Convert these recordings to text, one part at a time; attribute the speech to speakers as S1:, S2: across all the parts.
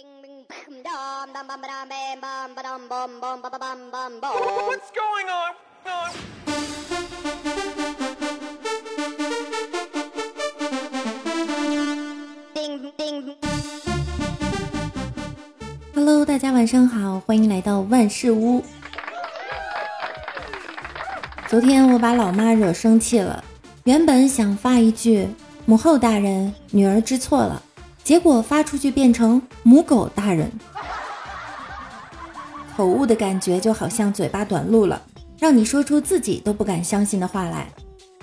S1: What's going on?
S2: Hello，大家晚上好，欢迎来到万事屋。昨天我把老妈惹生气了，原本想发一句“母后大人，女儿知错了”，结果发出去变成“母狗大人”，口误的感觉就好像嘴巴短路了，让你说出自己都不敢相信的话来。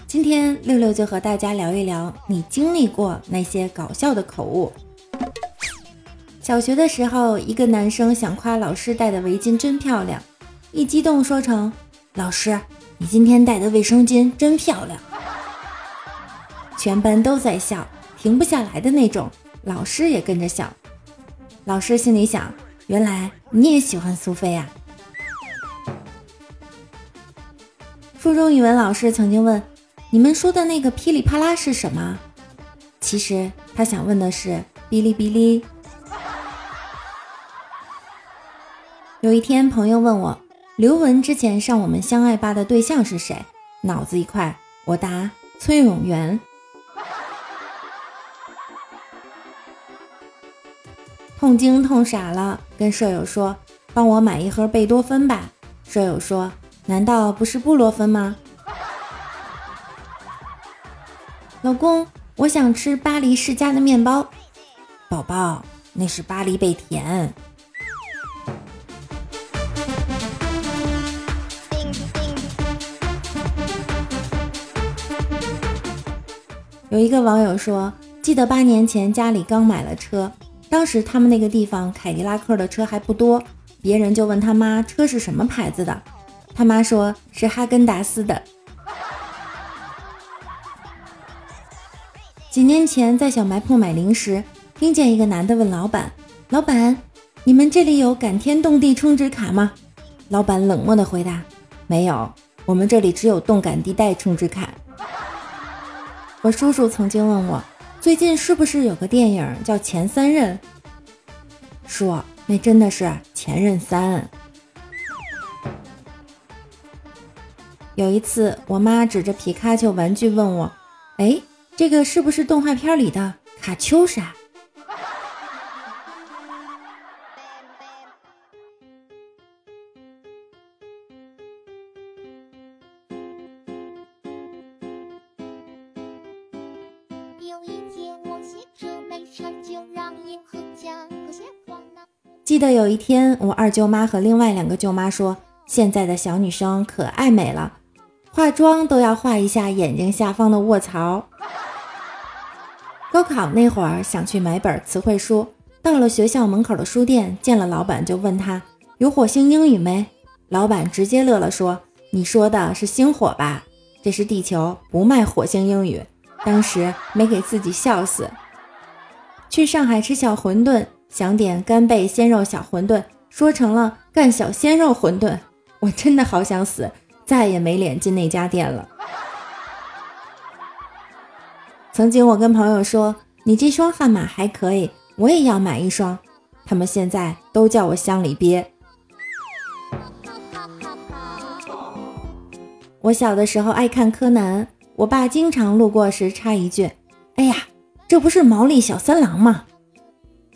S2: 今天六六就和大家聊一聊，你经历过那些搞笑的口误。小学的时候，一个男生想夸老师戴的围巾真漂亮，一激动说成：“老师，你今天戴的卫生巾真漂亮。”全班都在笑，停不下来的那种，老师也跟着笑。老师心里想：原来你也喜欢苏菲呀。初中语文老师曾经问：“你们说的那个噼里啪啦是什么？”其实他想问的是哔哩哔哩。有一天，朋友问我刘雯之前上我们相爱吧的对象是谁，脑子一块，我答崔永元。痛经痛傻了，跟舍友说帮我买一盒贝多芬吧。舍友说难道不是布洛芬吗？老公，我想吃巴黎世家的面包。宝宝，那是巴黎贝甜。有一个网友说，记得八年前家里刚买了车，当时他们那个地方凯迪拉克的车还不多，别人就问他妈车是什么牌子的，他妈说是哈根达斯的。几年前在小卖铺买零食，听见一个男的问老板：“老板，你们这里有感天动地充值卡吗？”老板冷漠的回答：“没有，我们这里只有动感地带充值卡。”我叔叔曾经问我，最近是不是有个电影叫《前三任》？说，那真的是《前任三》。有一次，我妈指着皮卡丘玩具问我：“哎，这个是不是动画片里的卡秋莎？”有一天，我记得有一天，我二舅妈和另外两个舅妈说：“现在的小女生可爱美了，化妆都要画一下眼睛下方的卧槽。”高考那会儿想去买本词汇书，到了学校门口的书店，见了老板就问他有火星英语没？老板直接乐了说：“你说的是星火吧？这是地球，不卖火星英语。”当时没给自己笑死。去上海吃小馄饨，想点干贝鲜肉小馄饨，说成了干小鲜肉馄饨。我真的好想死，再也没脸进那家店了。曾经我跟朋友说：“你这双悍马还可以，我也要买一双。”他们现在都叫我乡里鳖。我小的时候爱看柯南。我爸经常路过时插一句：“哎呀，这不是毛利小三郎吗？”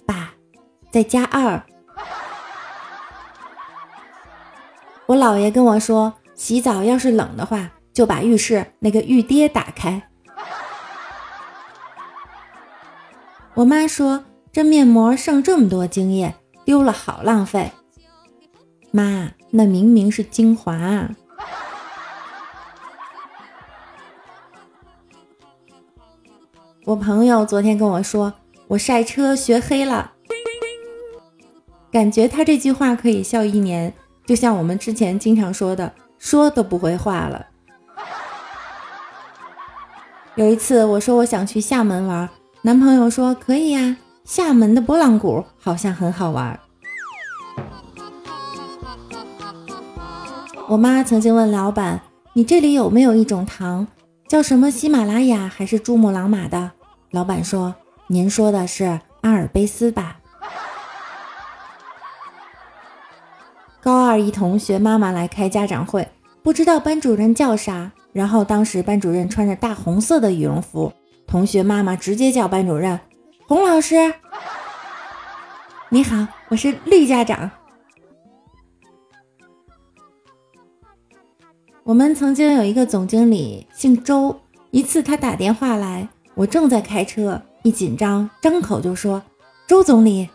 S2: 爸，再加二。我姥爷跟我说，洗澡要是冷的话，就把浴室那个浴爹打开。我妈说，这面膜剩这么多精液，丢了好浪费。妈，那明明是精华。我朋友昨天跟我说，我晒车学黑了，感觉他这句话可以笑一年，就像我们之前经常说的，说都不会话了。有一次我说我想去厦门玩，男朋友说可以呀，厦门的拨浪鼓好像很好玩。我妈曾经问老板，你这里有没有一种糖？叫什么喜马拉雅还是珠穆朗玛的？老板说：“您说的是阿尔卑斯吧？”高二一同学妈妈来开家长会，不知道班主任叫啥，然后当时班主任穿着大红色的羽绒服，同学妈妈直接叫班主任洪老师。你好，我是绿家长。我们曾经有一个总经理姓周，一次他打电话来，我正在开车，一紧张张口就说：“周总理。”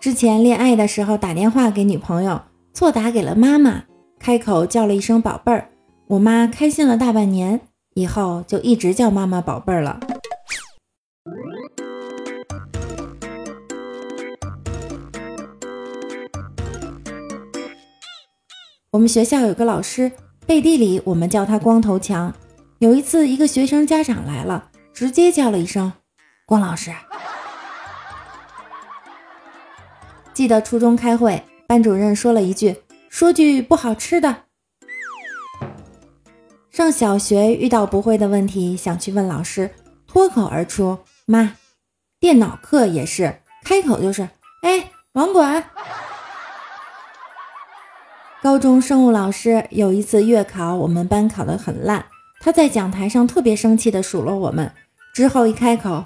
S2: 之前恋爱的时候打电话给女朋友，错打给了妈妈，开口叫了一声宝贝儿，我妈开心了大半年，以后就一直叫妈妈宝贝儿了。我们学校有个老师，背地里我们叫他光头强。有一次，一个学生家长来了，直接叫了一声“光老师”。记得初中开会，班主任说了一句：“说句不好吃的。”上小学遇到不会的问题，想去问老师，脱口而出：“妈。”电脑课也是，开口就是：“哎，网管。”高中生物老师有一次月考，我们班考得很烂，他在讲台上特别生气地数落我们，之后一开口，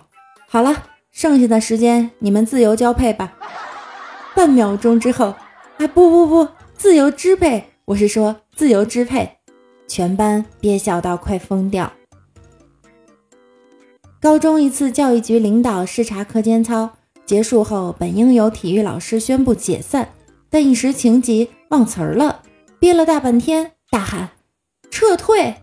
S2: 好了，剩下的时间你们自由交配吧。半秒钟之后，啊不不不，自由支配，我是说自由支配，全班憋笑到快疯掉。高中一次教育局领导视察课间操结束后，本应由体育老师宣布解散。但一时情急忘词儿了，憋了大半天，大喊：“撤退！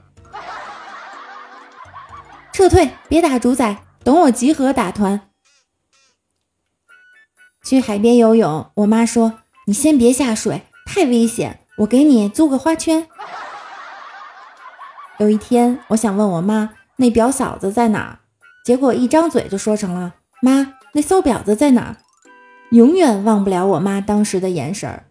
S2: 撤退！别打主宰，等我集合打团。”去海边游泳，我妈说：“你先别下水，太危险，我给你租个花圈。”有一天，我想问我妈那表嫂子在哪，结果一张嘴就说成了：“妈，那骚婊子在哪？”永远忘不了我妈当时的眼神儿。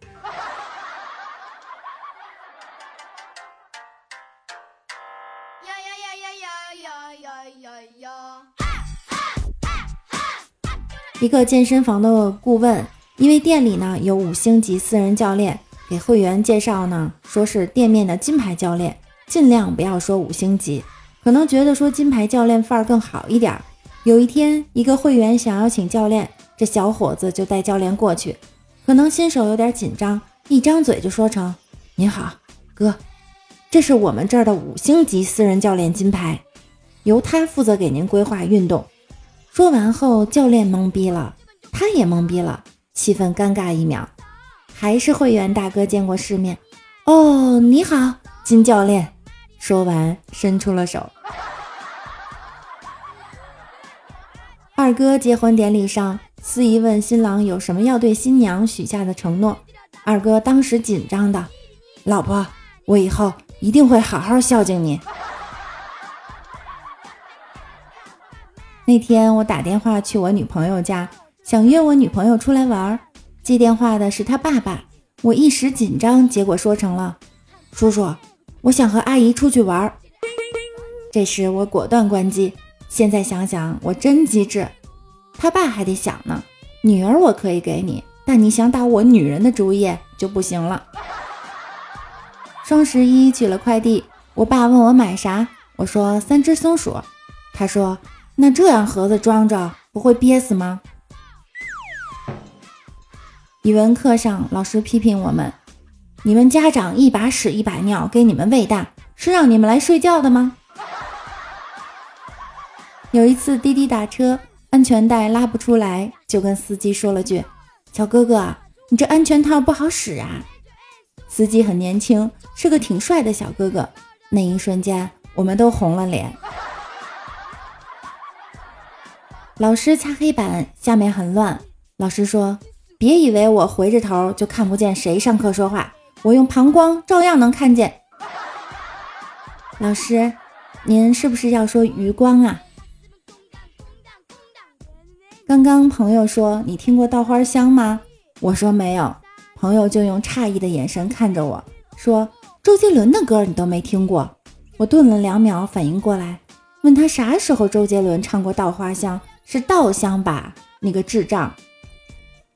S2: 一个健身房的顾问，因为店里呢有五星级私人教练，给会员介绍呢说是店面的金牌教练，尽量不要说五星级，可能觉得说金牌教练范儿更好一点。有一天，一个会员想要请教练这小伙子就带教练过去，可能新手有点紧张，一张嘴就说成：“您好，哥，这是我们这儿的五星级私人教练金牌，由他负责给您规划运动。”说完后，教练懵逼了，他也懵逼了，气氛尴尬一秒。还是会员大哥见过世面，哦，你好，金教练。说完，伸出了手。二哥结婚典礼上。司仪问新郎有什么要对新娘许下的承诺，二哥当时紧张的，老婆，我以后一定会好好孝敬你。那天我打电话去我女朋友家，想约我女朋友出来玩，接电话的是她爸爸，我一时紧张，结果说成了，叔叔，我想和阿姨出去玩。这时我果断关机，现在想想我真机智。他爸还得想呢，女儿我可以给你，但你想打我女人的主意就不行了。双十一取了快递，我爸问我买啥，我说三只松鼠。他说那这样盒子装着不会憋死吗？语文课上老师批评我们，你们家长一把屎一把尿给你们喂大，是让你们来睡觉的吗？有一次滴滴打车。安全带拉不出来，就跟司机说了句：“小哥哥，你这安全套不好使啊。”司机很年轻，是个挺帅的小哥哥。那一瞬间，我们都红了脸。老师擦黑板，下面很乱。老师说：“别以为我回着头就看不见谁上课说话，我用膀胱照样能看见。”老师，您是不是要说余光啊？刚刚朋友说你听过《稻花香》吗？我说没有，朋友就用诧异的眼神看着我说：“周杰伦的歌你都没听过？”我顿了两秒，反应过来，问他啥时候周杰伦唱过《稻花香》？是稻香吧？你个智障！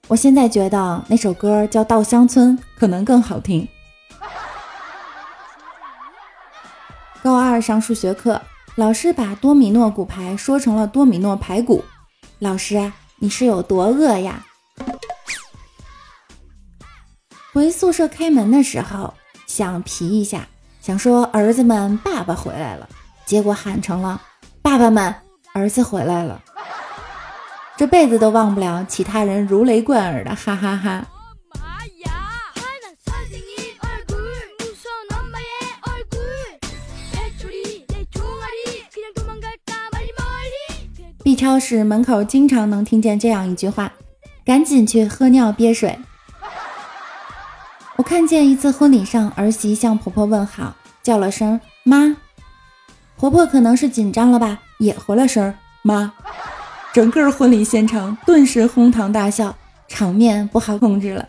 S2: 我现在觉得那首歌叫《稻香村》可能更好听。高二上数学课，老师把多米诺骨牌说成了多米诺排骨。老师，你是有多饿呀？回宿舍开门的时候，想皮一下，想说儿子们爸爸回来了，结果喊成了爸爸们儿子回来了。这辈子都忘不了其他人如雷贯耳的哈哈哈。B 超市门口经常能听见这样一句话：“赶紧去喝尿憋水。”我看见一次婚礼上，儿媳向婆婆问好，叫了声“妈”，婆婆可能是紧张了吧，也回了声“妈”。整个婚礼现场顿时哄堂大笑，场面不好控制了。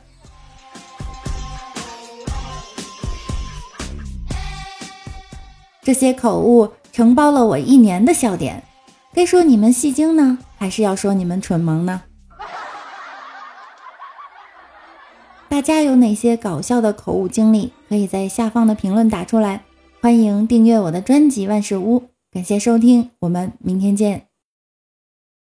S2: 这些口误承包了我一年的笑点，该说你们戏精呢，还是要说你们蠢萌呢？大家有哪些搞笑的口误经历，可以在下方的评论打出来。欢迎订阅我的专辑万事屋，感谢收听，我们明天见。